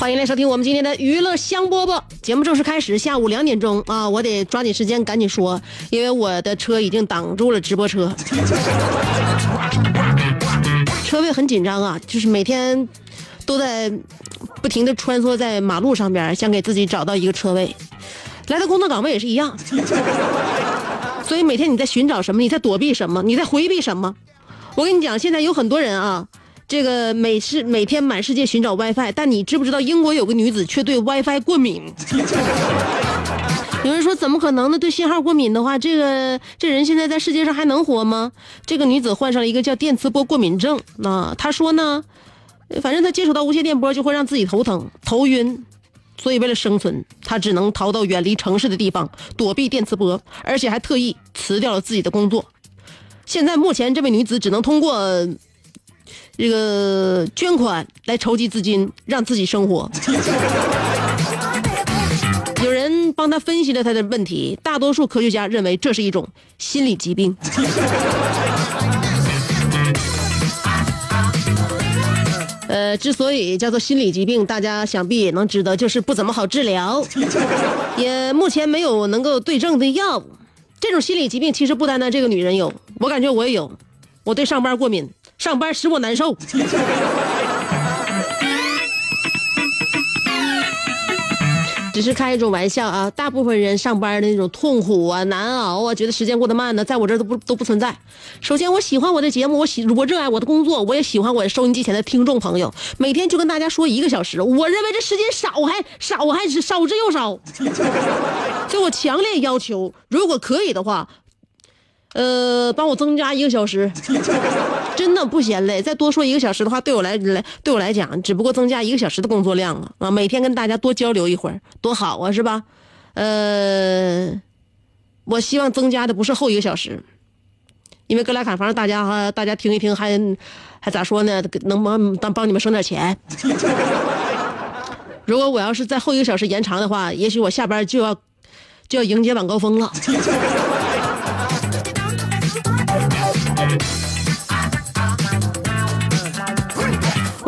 欢迎来收听我们今天的娱乐香饽饽节目正式开始，下午两点钟啊，我得抓紧时间赶紧说，因为我的车已经挡住了直播车，车位很紧张啊，就是每天都在不停的穿梭在马路上边，想给自己找到一个车位。来到工作岗位也是一样，所以每天你在寻找什么？你在躲避什么？你在回避什么？我跟你讲，现在有很多人啊，这个每世每天满世界寻找 WiFi，但你知不知道英国有个女子却对 WiFi 过敏？有人说怎么可能呢？对信号过敏的话，这个这人现在在世界上还能活吗？这个女子患上了一个叫电磁波过敏症。那、她说呢，反正她接触到无线电波就会让自己头疼、头晕，所以为了生存，她只能逃到远离城市的地方躲避电磁波，而且还特意辞掉了自己的工作。现在目前这位女子只能通过这个捐款来筹集资金，让自己生活。有人帮他分析了他的问题，大多数科学家认为这是一种心理疾病。呃，之所以叫做心理疾病，大家想必也能知道，就是不怎么好治疗，也目前没有能够对症的药物。这种心理疾病其实不单单这个女人有，我感觉我也有。我对上班过敏，上班使我难受。只是开一种玩笑啊！大部分人上班的那种痛苦啊、难熬啊，觉得时间过得慢呢，在我这儿都不都不存在。首先，我喜欢我的节目，我喜我热爱我的工作，我也喜欢我收音机前的听众朋友。每天就跟大家说一个小时，我认为这时间少还少还是少之又少，所以我强烈要求，如果可以的话，呃，帮我增加一个小时，真的不嫌累。再多说一个小时的话，对我来来对我来讲，只不过增加一个小时的工作量啊啊！每天跟大家多交流一会儿，多好啊，是吧？呃，我希望增加的不是后一个小时，因为格莱卡房大家哈，大家听一听还还咋说呢？能帮帮帮你们省点钱。如果我要是在后一个小时延长的话，也许我下班就要就要迎接晚高峰了。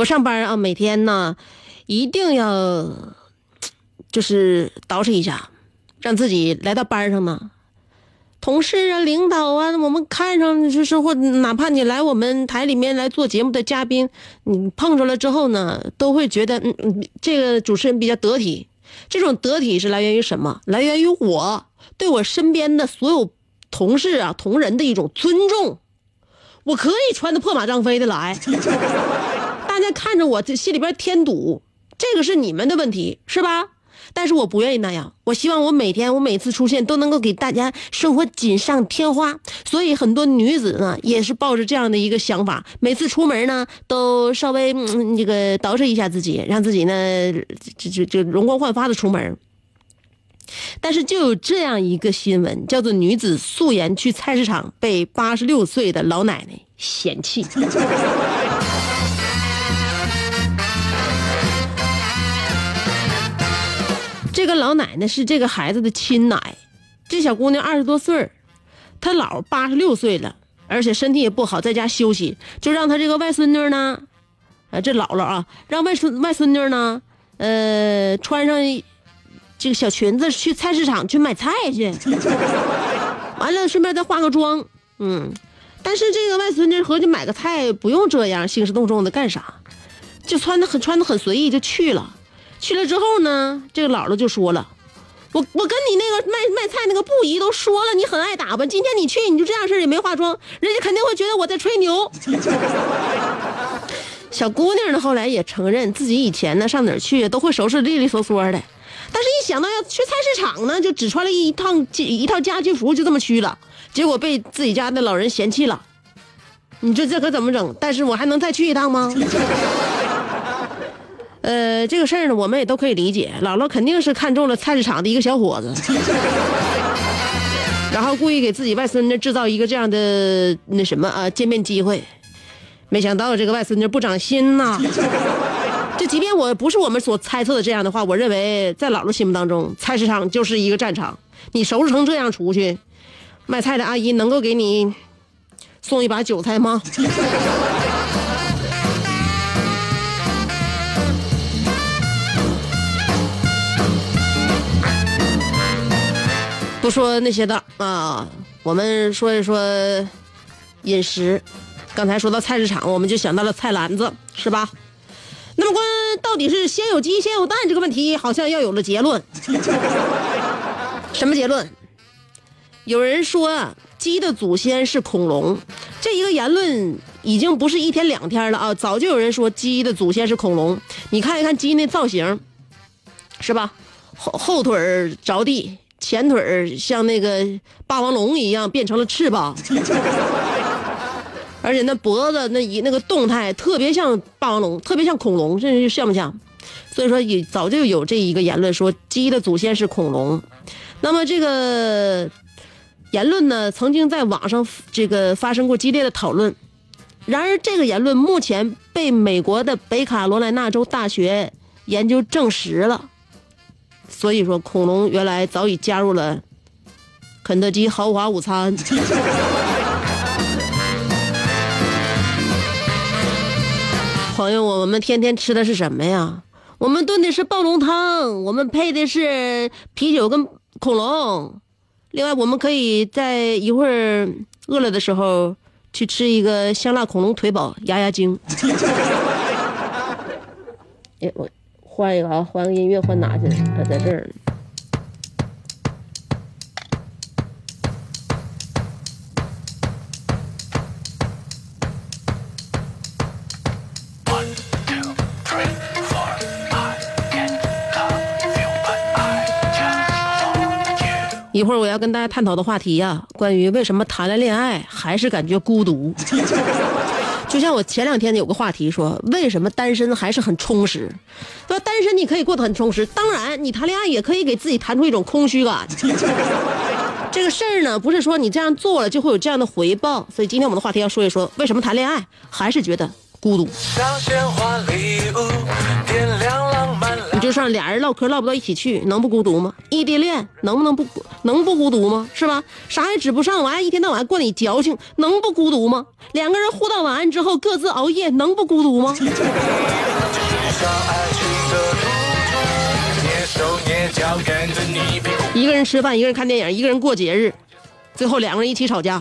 我上班啊，每天呢，一定要就是捯饬一下，让自己来到班上呢，同事啊、领导啊，我们看上就是或哪怕你来我们台里面来做节目的嘉宾，你碰着了之后呢，都会觉得嗯嗯，这个主持人比较得体。这种得体是来源于什么？来源于我对我身边的所有同事啊、同仁的一种尊重。我可以穿的破马张飞的来。大家看着我，这心里边添堵，这个是你们的问题，是吧？但是我不愿意那样，我希望我每天，我每次出现都能够给大家生活锦上添花。所以很多女子呢，也是抱着这样的一个想法，每次出门呢，都稍微嗯这个捯饬一下自己，让自己呢，这这这容光焕发的出门。但是就有这样一个新闻，叫做女子素颜去菜市场被八十六岁的老奶奶嫌弃。个老奶奶是这个孩子的亲奶，这小姑娘二十多岁，她姥八十六岁了，而且身体也不好，在家休息，就让她这个外孙女呢，呃，这姥姥啊，让外孙外孙女呢，呃，穿上这个小裙子去菜市场去买菜去，完了顺便再化个妆，嗯，但是这个外孙女合计买个菜不用这样兴师动众的干啥？就穿的很穿的很随意就去了。去了之后呢，这个姥姥就说了。我我跟你那个卖卖菜那个布姨都说了，你很爱打扮。今天你去你就这样式也没化妆，人家肯定会觉得我在吹牛。小姑娘呢，后来也承认自己以前呢上哪儿去都会收拾利利索索的，但是一想到要去菜市场呢，就只穿了一趟一套家居服就这么去了，结果被自己家的老人嫌弃了。你说这可怎么整？但是我还能再去一趟吗？呃，这个事儿呢，我们也都可以理解。姥姥肯定是看中了菜市场的一个小伙子，然后故意给自己外孙女制造一个这样的那什么啊见面机会。没想到这个外孙女不长心呐！这即便我不是我们所猜测的这样的话，我认为在姥姥心目当中，菜市场就是一个战场。你收拾成这样出去，卖菜的阿姨能够给你送一把韭菜吗？不说那些的啊，我们说一说饮食。刚才说到菜市场，我们就想到了菜篮子，是吧？那么关到底是先有鸡先有蛋这个问题，好像要有了结论。什么结论？有人说鸡的祖先是恐龙，这一个言论已经不是一天两天了啊！早就有人说鸡的祖先是恐龙。你看一看鸡那造型，是吧？后后腿着地。前腿像那个霸王龙一样变成了翅膀，而且那脖子那一那个动态特别像霸王龙，特别像恐龙，这像不像？所以说也早就有这一个言论说鸡的祖先是恐龙。那么这个言论呢，曾经在网上这个发生过激烈的讨论。然而这个言论目前被美国的北卡罗来纳州大学研究证实了。所以说，恐龙原来早已加入了肯德基豪华午餐。朋友，我们天天吃的是什么呀？我们炖的是暴龙汤，我们配的是啤酒跟恐龙。另外，我们可以在一会儿饿了的时候去吃一个香辣恐龙腿堡压压惊。哎，我。换一个啊，换个音乐，换哪去？它在这儿。一会儿。我要跟大家探讨的话题呀，关于为什么谈了恋爱还是感觉孤独。就像我前两天有个话题说，为什么单身还是很充实？说单身你可以过得很充实，当然你谈恋爱也可以给自己谈出一种空虚感。这个事儿呢，不是说你这样做了就会有这样的回报。所以今天我们的话题要说一说，为什么谈恋爱还是觉得孤独？你就上俩人唠嗑唠不到一起去，能不孤独吗？异地恋能不能不能不孤独吗？是吧？啥也指不上，完一天到晚过你矫情，能不孤独吗？两个人互道晚安之后各自熬夜，能不孤独吗？一个人吃饭，一个人看电影，一个人过节日，最后两个人一起吵架。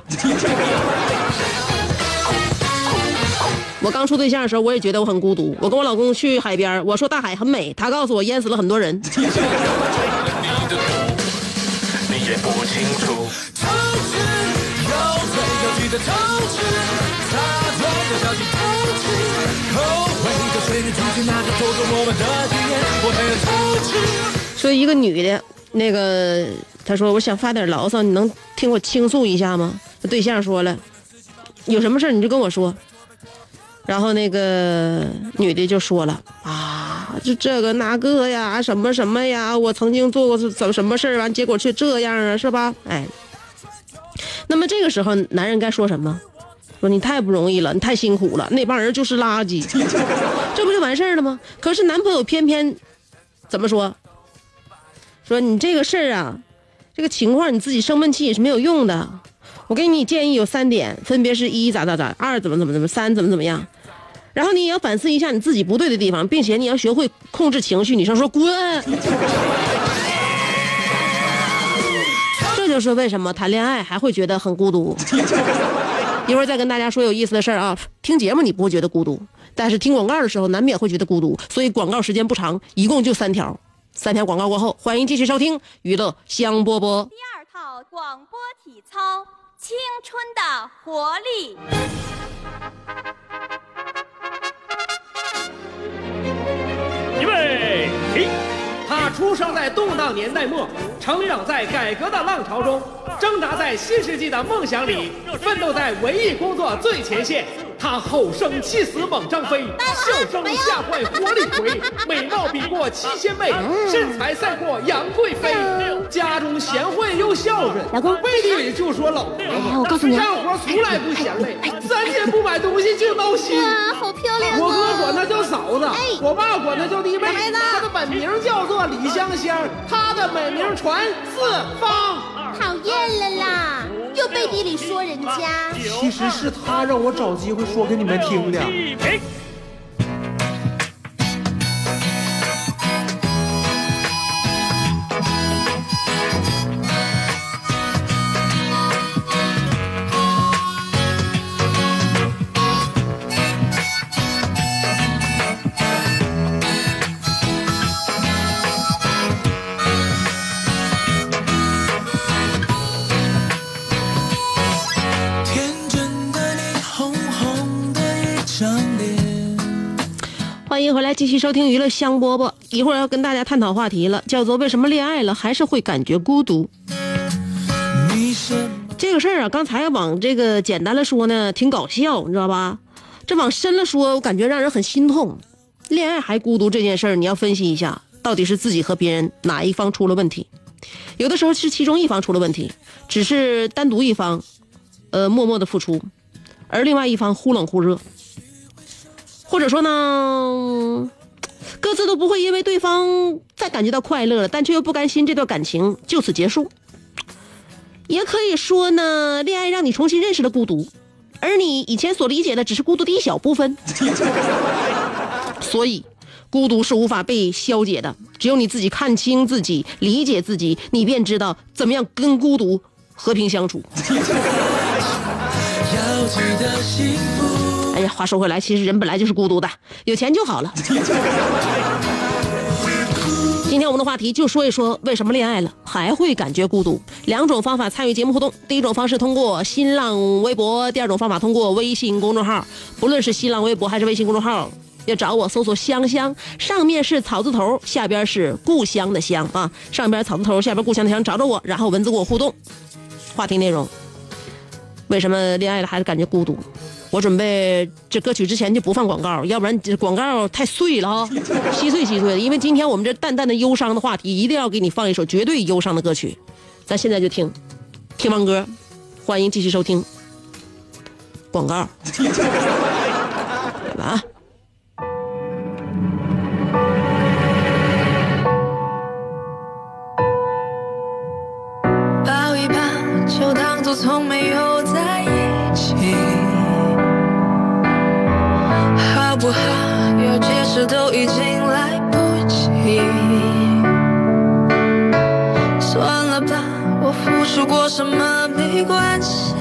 我刚处对象的时候，我也觉得我很孤独。我跟我老公去海边，我说大海很美，他告诉我淹死了很多人。说一个女的，那个她说我想发点牢骚，你能听我倾诉一下吗？对象说了，有什么事你就跟我说。然后那个女的就说了啊，就这个那个呀，什么什么呀，我曾经做过怎么什么事儿，完结果却这样啊，是吧？哎，那么这个时候男人该说什么？说你太不容易了，你太辛苦了，那帮人就是垃圾，这不就完事儿了吗？可是男朋友偏偏怎么说？说你这个事儿啊，这个情况你自己生闷气也是没有用的。我给你建议有三点，分别是一咋咋咋，二怎么怎么怎么，三怎么怎么样。然后你也要反思一下你自己不对的地方，并且你要学会控制情绪。女生说滚。这就是为什么谈恋爱还会觉得很孤独。一会儿再跟大家说有意思的事儿啊。听节目你不会觉得孤独，但是听广告的时候难免会觉得孤独，所以广告时间不长，一共就三条。三条广告过后，欢迎继续收听娱乐香饽饽。第二套广播体操《青春的活力》。预备起！他出生在动荡年代末，成长在改革的浪潮中，挣扎在新世纪的梦想里，奋斗在文艺工作最前线。他吼声气死猛张飞，笑声吓坏活李逵，美貌比过七仙妹，身材赛过杨贵妃。家中贤惠又孝顺，老公背地里就说老婆。哎我告诉你干活从来不嫌累，三天不买东西就闹心。哇，好漂亮我哥啊！管她叫嫂子，我爸管她叫弟妹。她的本名叫做李香香，她的美名传四方。讨厌了啦，又背地里说人家。其实是她让我找机会说给你们听的。的一张脸。欢迎回来，继续收听娱乐香饽饽。一会儿要跟大家探讨话题了，叫做为什么恋爱了还是会感觉孤独？这个事儿啊，刚才往这个简单了说呢，挺搞笑，你知道吧？这往深了说，我感觉让人很心痛。恋爱还孤独这件事儿，你要分析一下，到底是自己和别人哪一方出了问题？有的时候是其中一方出了问题，只是单独一方，呃，默默的付出，而另外一方忽冷忽热，或者说呢，各自都不会因为对方再感觉到快乐了，但却又不甘心这段感情就此结束。也可以说呢，恋爱让你重新认识了孤独，而你以前所理解的只是孤独的一小部分。所以，孤独是无法被消解的，只有你自己看清自己、理解自己，你便知道怎么样跟孤独和平相处。要记得幸福？话说回来，其实人本来就是孤独的，有钱就好了。今天我们的话题就说一说为什么恋爱了还会感觉孤独。两种方法参与节目互动，第一种方式通过新浪微博，第二种方法通过微信公众号。不论是新浪微博还是微信公众号，要找我搜索“香香”，上面是草字头，下边是故乡的乡啊，上边草字头，下边故乡的乡，找着我，然后文字跟我互动。话题内容：为什么恋爱了还是感觉孤独？我准备这歌曲之前就不放广告，要不然这广告太碎了啊，稀碎稀碎的。因为今天我们这淡淡的忧伤的话题，一定要给你放一首绝对忧伤的歌曲。咱现在就听，听完歌，欢迎继续收听广告。来啊！都已经来不及。算了吧，我付出过什么没关系，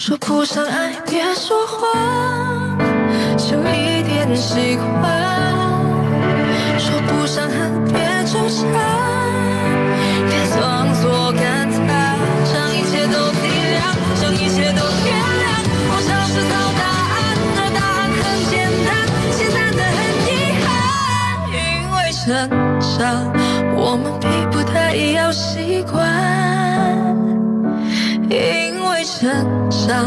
说不上爱，别说谎，就一点喜欢。成长，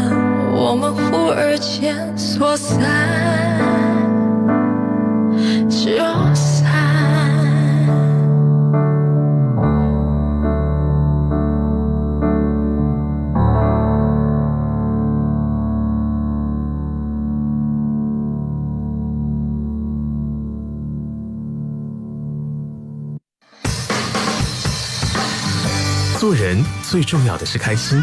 我们忽而间说散就散。做人最重要的是开心，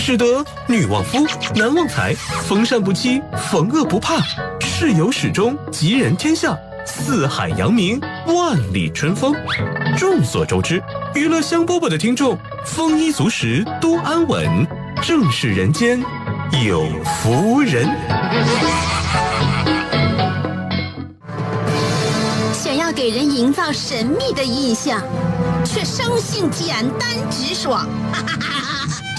使得女旺夫，男旺财，逢善不欺，逢恶不怕，事有始终，吉人天下，四海扬名，万里春风。众所周知，娱乐香饽饽的听众丰衣足食，多安稳，正是人间有福人。想要给人营造神秘的印象，却生性简单直爽，哈哈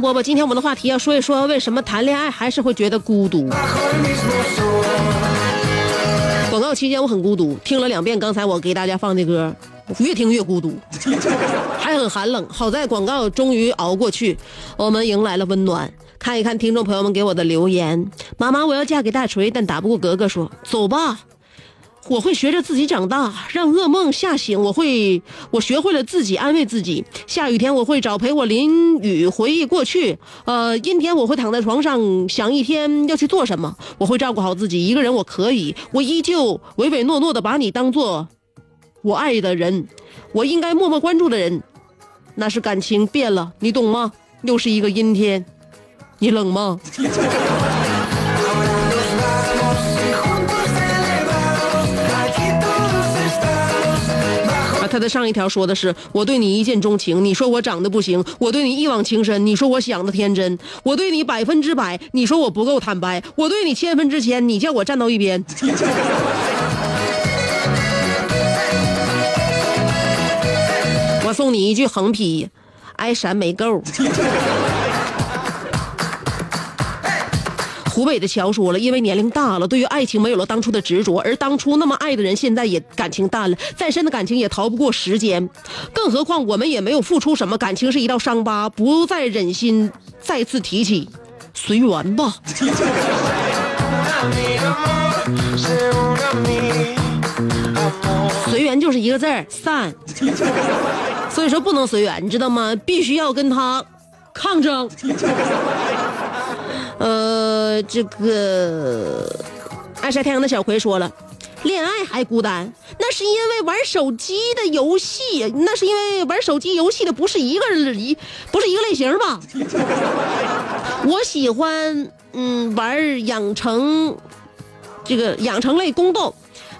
收听娱乐香饽饽。今天我们的话题要说一说，为什么谈恋爱还是会觉得孤独？广告期间我很孤独，听了两遍刚才我给大家放的歌，越听越孤独，还很寒冷。好在广告终于熬过去，我们迎来了温暖。看一看听众朋友们给我的留言：妈妈，我要嫁给大锤，但打不过格格说，走吧。我会学着自己长大，让噩梦吓醒。我会，我学会了自己安慰自己。下雨天我会找陪我淋雨，回忆过去。呃，阴天我会躺在床上想一天要去做什么。我会照顾好自己，一个人我可以。我依旧唯唯诺诺的把你当做我爱的人，我应该默默关注的人。那是感情变了，你懂吗？又是一个阴天，你冷吗？他的上一条说的是我对你一见钟情，你说我长得不行；我对你一往情深，你说我想的天真；我对你百分之百，你说我不够坦白；我对你千分之千，你叫我站到一边。我送你一句横批：爱闪没够。湖北的乔说了，因为年龄大了，对于爱情没有了当初的执着，而当初那么爱的人，现在也感情淡了，再深的感情也逃不过时间，更何况我们也没有付出什么，感情是一道伤疤，不再忍心再次提起，随缘吧。随缘就是一个字儿散，所以说不能随缘，你知道吗？必须要跟他抗争。呃，这个爱晒太阳的小葵说了，恋爱还孤单，那是因为玩手机的游戏，那是因为玩手机游戏的不是一个人一不是一个类型吧？我喜欢嗯玩养成这个养成类宫斗。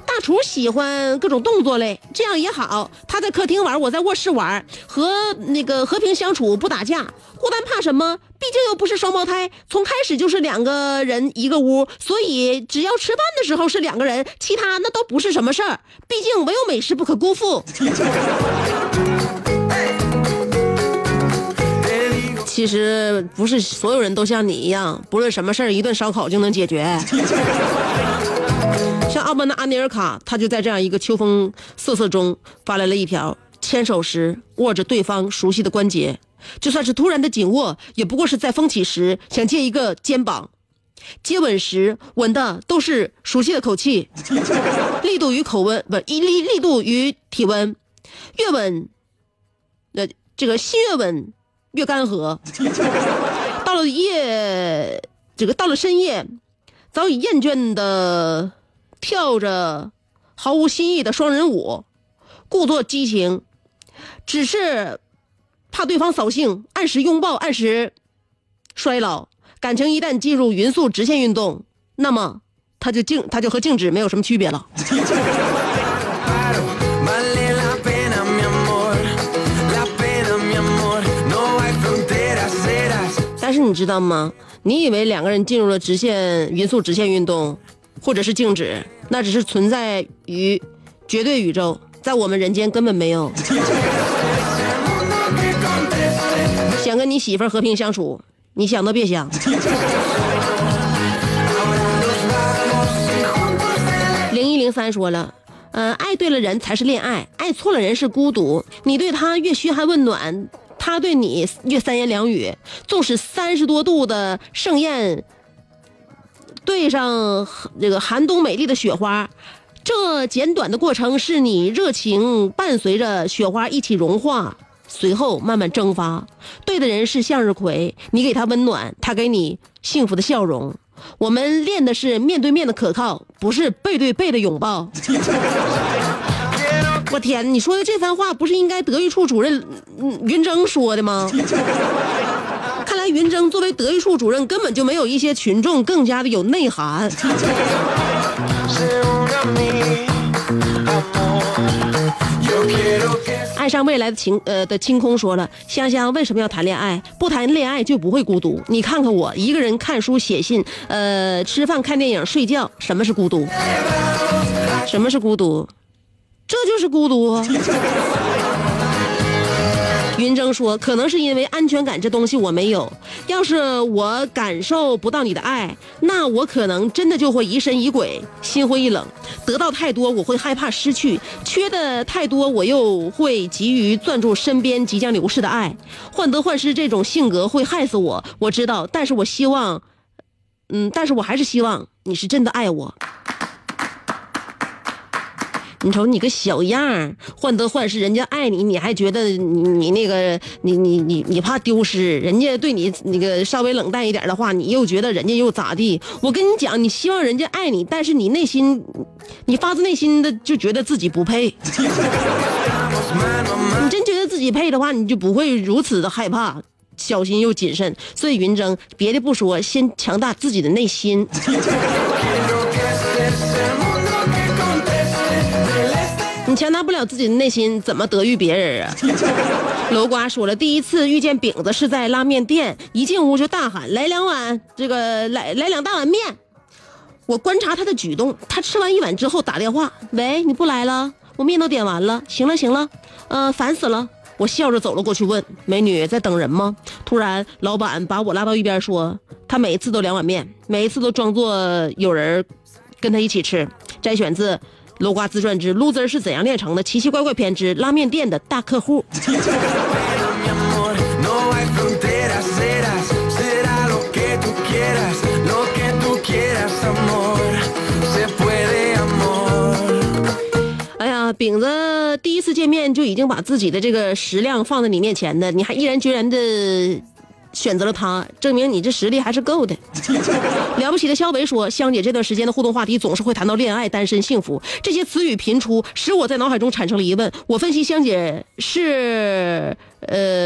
大厨喜欢各种动作类，这样也好。他在客厅玩，我在卧室玩，和那个和平相处，不打架。孤单怕什么？毕竟又不是双胞胎，从开始就是两个人一个屋，所以只要吃饭的时候是两个人，其他那都不是什么事儿。毕竟唯有美食不可辜负。其实不是所有人都像你一样，不论什么事儿，一顿烧烤就能解决。像澳门的阿尼尔卡，他就在这样一个秋风瑟瑟中发来了一条：牵手时握着对方熟悉的关节，就算是突然的紧握，也不过是在风起时想借一个肩膀；接吻时吻的都是熟悉的口气，力度与口温不一力力度与体温，越吻，那这个心越吻越干涸。到了夜，这个到了深夜，早已厌倦的。跳着毫无新意的双人舞，故作激情，只是怕对方扫兴，按时拥抱，按时衰老。感情一旦进入匀速直线运动，那么它就静，它就和静止没有什么区别了。但是你知道吗？你以为两个人进入了直线匀速直线运动？或者是静止，那只是存在于绝对宇宙，在我们人间根本没有。想跟你媳妇儿和平相处，你想都别想。零一零三说了，嗯，爱对了人才是恋爱，爱错了人是孤独。你对他越嘘寒问暖，他对你越三言两语。纵使三十多度的盛宴。对上这个寒冬美丽的雪花，这简短的过程是你热情伴随着雪花一起融化，随后慢慢蒸发。对的人是向日葵，你给他温暖，他给你幸福的笑容。我们练的是面对面的可靠，不是背对背的拥抱。我天，你说的这番话不是应该德育处主任云峥说的吗？看来云峥作为德育处主任，根本就没有一些群众更加的有内涵。上未来的情呃的清空说了，香香为什么要谈恋爱？不谈恋爱就不会孤独。你看看我，一个人看书写信，呃，吃饭看电影睡觉，什么是孤独？什么是孤独？这就是孤独。云峥说：“可能是因为安全感这东西我没有。要是我感受不到你的爱，那我可能真的就会疑神疑鬼，心灰意冷。得到太多，我会害怕失去；缺的太多，我又会急于攥住身边即将流逝的爱。患得患失这种性格会害死我，我知道。但是我希望，嗯，但是我还是希望你是真的爱我。”你瞅你个小样儿，患得患失，人家爱你，你还觉得你你那个你你你你怕丢失，人家对你那个稍微冷淡一点的话，你又觉得人家又咋地？我跟你讲，你希望人家爱你，但是你内心，你发自内心的就觉得自己不配。你真觉得自己配的话，你就不会如此的害怕、小心又谨慎。所以云峥，别的不说，先强大自己的内心。强大不了自己的内心，怎么得遇别人啊？楼瓜说了，第一次遇见饼子是在拉面店，一进屋就大喊：“来两碗，这个来来两大碗面。”我观察他的举动，他吃完一碗之后打电话：“喂，你不来了？我面都点完了。行了行了，呃，烦死了。”我笑着走了过去，问：“美女在等人吗？”突然，老板把我拉到一边说：“他每一次都两碗面，每一次都装作有人跟他一起吃。”摘选自《楼瓜自传之 loser 是怎样炼成的》奇奇怪怪篇之拉面店的大客户。哎呀，饼子第一次见面就已经把自己的这个食量放在你面前的，你还毅然决然的选择了他，证明你这实力还是够的。了不起的肖维说，香姐这段时间的互动话题总是会谈到恋爱、单身、幸福这些词语频出，使我在脑海中产生了疑问。我分析香姐是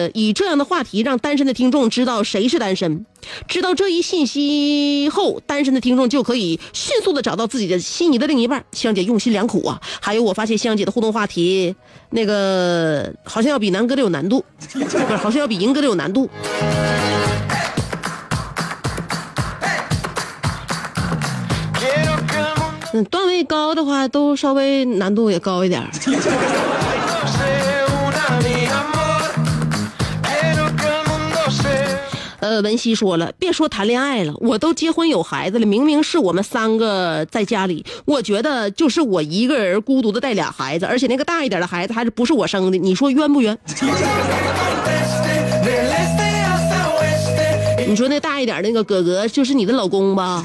呃以这样的话题让单身的听众知道谁是单身，知道这一信息后，单身的听众就可以迅速的找到自己的心仪的另一半。香姐用心良苦啊！还有，我发现香姐的互动话题那个好像要比南哥的有难度，不是，好像要比银哥的有难度。嗯，段位高的话，都稍微难度也高一点呃，文熙说了，别说谈恋爱了，我都结婚有孩子了，明明是我们三个在家里，我觉得就是我一个人孤独的带俩孩子，而且那个大一点的孩子还是不是我生的，你说冤不冤. 你说那大一点那个哥哥就是你的老公吧？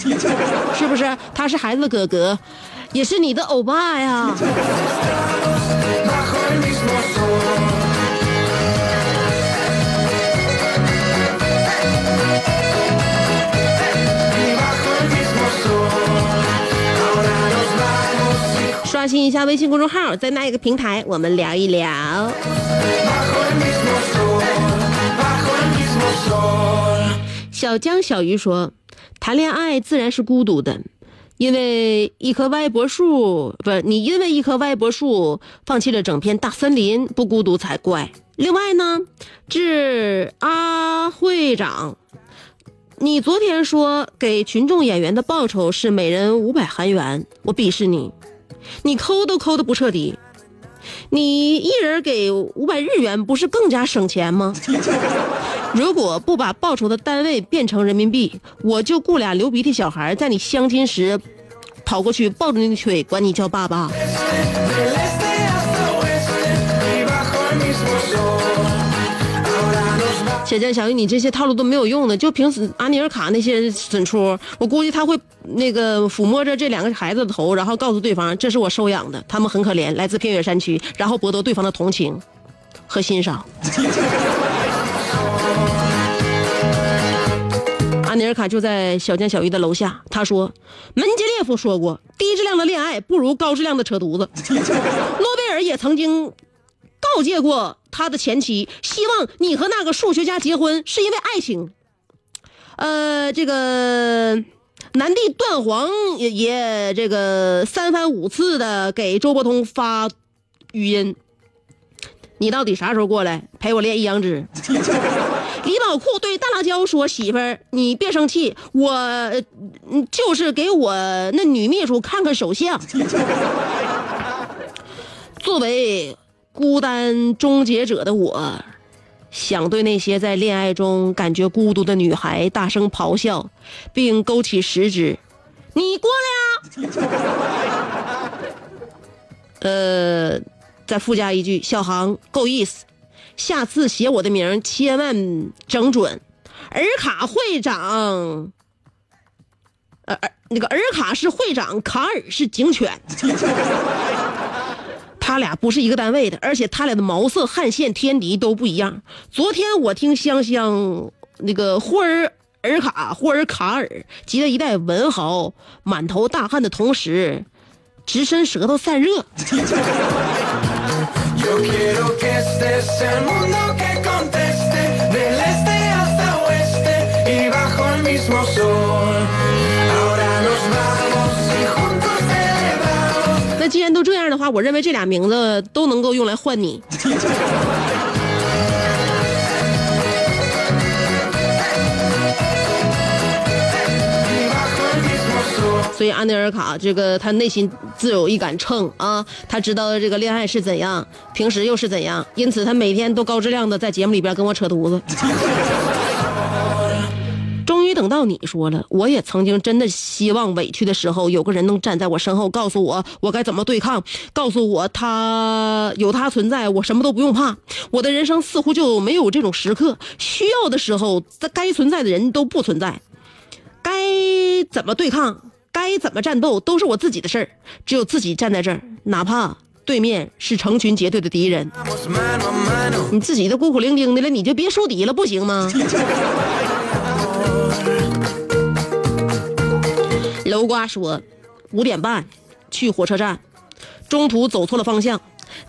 是不是？他是孩子的哥哥，也是你的欧巴呀。刷新一下微信公众号，在那一个平台，我们聊一聊。小江小鱼说：“谈恋爱自然是孤独的，因为一棵歪脖树，不是你因为一棵歪脖树放弃了整片大森林，不孤独才怪。另外呢，致阿会长，你昨天说给群众演员的报酬是每人五百韩元，我鄙视你，你抠都抠的不彻底。”你一人给五百日元，不是更加省钱吗？如果不把报酬的单位变成人民币，我就雇俩流鼻涕小孩在你相亲时跑过去抱着你的腿，管你叫爸爸。小江小鱼，你这些套路都没有用的，就凭阿尼尔卡那些损出，我估计他会那个抚摸着这两个孩子的头，然后告诉对方这是我收养的，他们很可怜，来自偏远山区，然后博得对方的同情和欣赏。阿尼尔卡就在小江小鱼的楼下，他说：“门捷列夫说过，低质量的恋爱不如高质量的扯犊子。诺贝尔也曾经告诫过他的前妻，希望你和那个数学家结婚是因为爱情。呃，这个南帝段皇也也这个三番五次的给周伯通发语音，你到底啥时候过来陪我练一阳指？李宝库对大辣椒说：“媳妇儿，你别生气，我就是给我那女秘书看看手相。”作为孤单终结者的我，想对那些在恋爱中感觉孤独的女孩大声咆哮，并勾起食指：“你过来啊！” 呃，再附加一句：“小航够意思，下次写我的名千万整准。”尔卡会长，呃，那个尔卡是会长，卡尔是警犬。他俩不是一个单位的，而且他俩的毛色、汗腺、天敌都不一样。昨天我听香香那个霍尔尔卡霍尔卡尔急得一代文豪，满头大汗的同时，直伸舌头散热。那既然都这样的话，我认为这俩名字都能够用来换你。所以安德尔卡这个他内心自有一杆秤啊，他知道这个恋爱是怎样，平时又是怎样，因此他每天都高质量的在节目里边跟我扯犊子。等到你说了，我也曾经真的希望委屈的时候有个人能站在我身后，告诉我我该怎么对抗，告诉我他有他存在，我什么都不用怕。我的人生似乎就没有这种时刻，需要的时候，该存在的人都不存在，该怎么对抗，该怎么战斗，都是我自己的事儿。只有自己站在这儿，哪怕对面是成群结队的敌人，你自己都孤苦伶仃的了，你就别树敌了，不行吗？楼瓜说，五点半去火车站，中途走错了方向，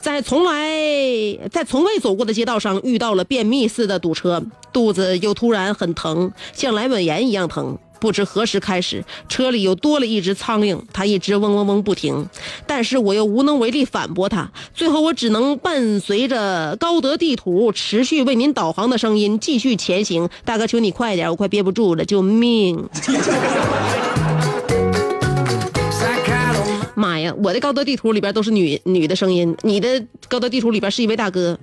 在从来在从未走过的街道上遇到了便秘似的堵车，肚子又突然很疼，像阑尾炎一样疼。不知何时开始，车里又多了一只苍蝇，它一直嗡嗡嗡不停，但是我又无能为力反驳它。最后，我只能伴随着高德地图持续为您导航的声音继续前行。大哥，求你快点，我快憋不住了，救命！妈呀，我的高德地图里边都是女女的声音，你的高德地图里边是一位大哥，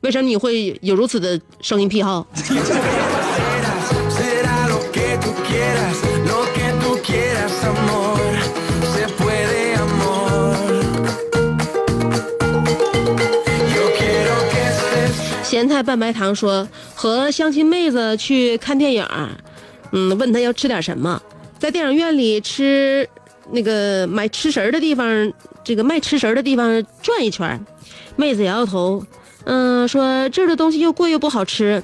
为什么你会有如此的声音癖好？咸菜拌白糖说和相亲妹子去看电影，嗯，问她要吃点什么，在电影院里吃那个买吃食儿的地方，这个卖吃食儿的地方转一圈，妹子摇摇头，嗯，说这儿的东西又贵又不好吃，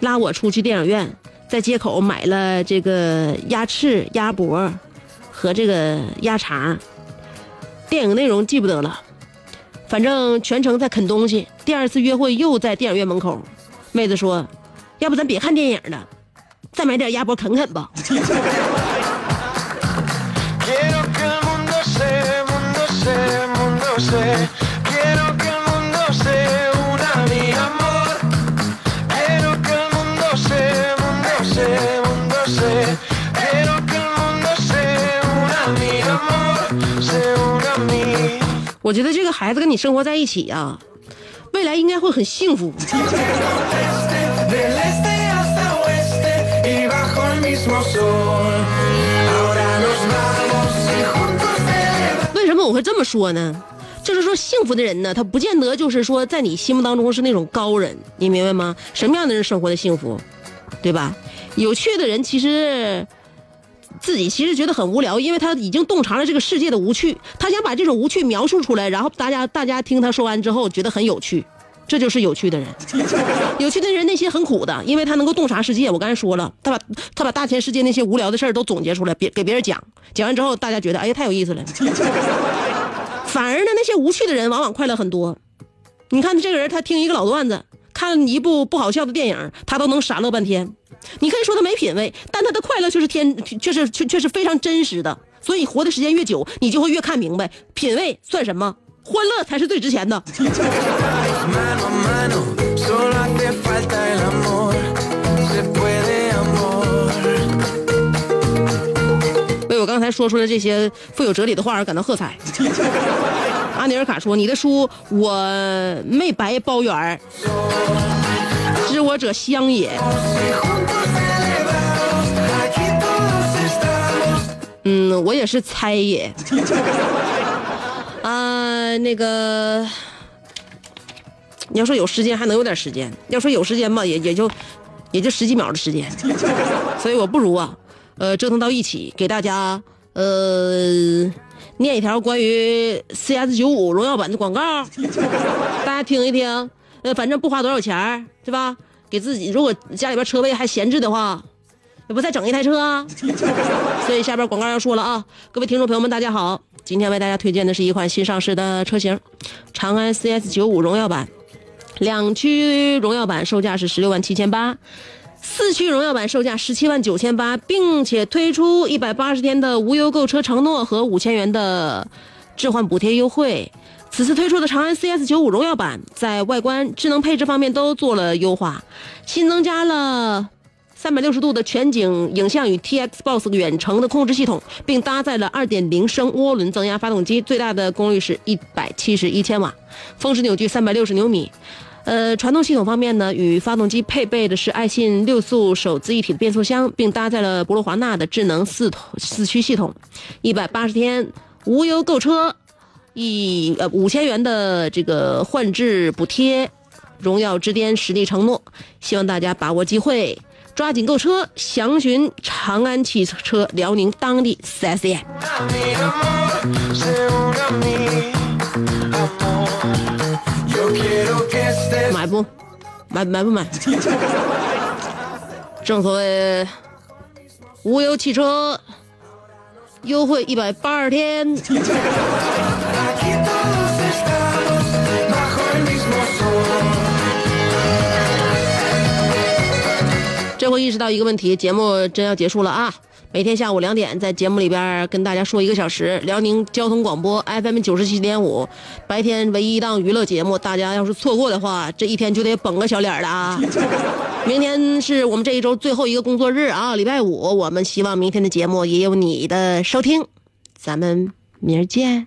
拉我出去电影院，在街口买了这个鸭翅、鸭脖和这个鸭肠，电影内容记不得了。反正全程在啃东西。第二次约会又在电影院门口，妹子说：“要不咱别看电影了，再买点鸭脖啃啃吧。我觉得这个孩子跟你生活在一起呀、未来应该会很幸福。为什么我会这么说呢？就是说，幸福的人呢，他不见得就是说在你心目当中是那种高人，你明白吗？什么样的人生活的幸福，对吧？有趣的人其实自己其实觉得很无聊，因为他已经洞察了这个世界的无趣，他想把这种无趣描述出来，然后大家大家听他说完之后觉得很有趣，这就是有趣的人。有趣的人内心很苦的，因为他能够洞察世界。我刚才说了，他把他把大千世界那些无聊的事儿都总结出来，别给别人讲，讲完之后大家觉得哎呀太有意思了。反而呢，那些无趣的人往往快乐很多。你看这个人，他听一个老段子，看一部不好笑的电影，他都能傻乐半天。你可以说他没品位，但他的快乐却是天，却是却却是非常真实的。所以活的时间越久，你就会越看明白，品位算什么，欢乐才是最值钱的。刚才说出的这些富有哲理的话而感到喝彩。阿尼尔卡说：“你的书我没白包圆儿，知我者乡也。嗯，我也是猜也。啊，那个，你要说有时间还能有点时间，要说有时间吧，也也就也就十几秒的时间，所以我不如啊，呃，折腾到一起，给大家呃念一条关于 CS 九五荣耀版的广告，大家听一听，呃，反正不花多少钱儿，对吧？给自己如果家里边车位还闲置的话，要不再整一台车啊？所以下边广告要说了啊，各位听众朋友们，大家好，今天为大家推荐的是一款新上市的车型，长安 CS 九五荣耀版，两驱荣耀版售价是十六万七千八。四驱荣耀版售价十七万九千八，并且推出一百八十天的无忧购车承诺和五千元的置换补贴优惠。此次推出的长安 CS 九五荣耀版，在外观、智能配置方面都做了优化，新增加了三百六十度的全景影像与 TXBOX 远程的控制系统，并搭载了2.0升涡轮增压发动机，最大的功率是一百七十一千瓦，峰值扭矩三百六十牛米。呃，传动系统方面呢，与发动机配备的是爱信六速手自一体变速箱，并搭载了博洛华纳的智能四四驱系统，一百八十天无忧购车。一呃五千元的这个换置补贴，荣耀之巅实力承诺，希望大家把握机会，抓紧购车，详询长安汽车辽宁当地 4S 店。买不？买买不买？正所谓无忧汽车优惠一百八十天。这回意识到一个问题，节目真要结束了啊！每天下午两点，在节目里边跟大家说一个小时，辽宁交通广播 FM 九十七点五，白天唯一一档娱乐节目，大家要是错过的话，这一天就得绷个小脸了啊！明天是我们这一周最后一个工作日啊，礼拜五，我们希望明天的节目也有你的收听，咱们明儿见。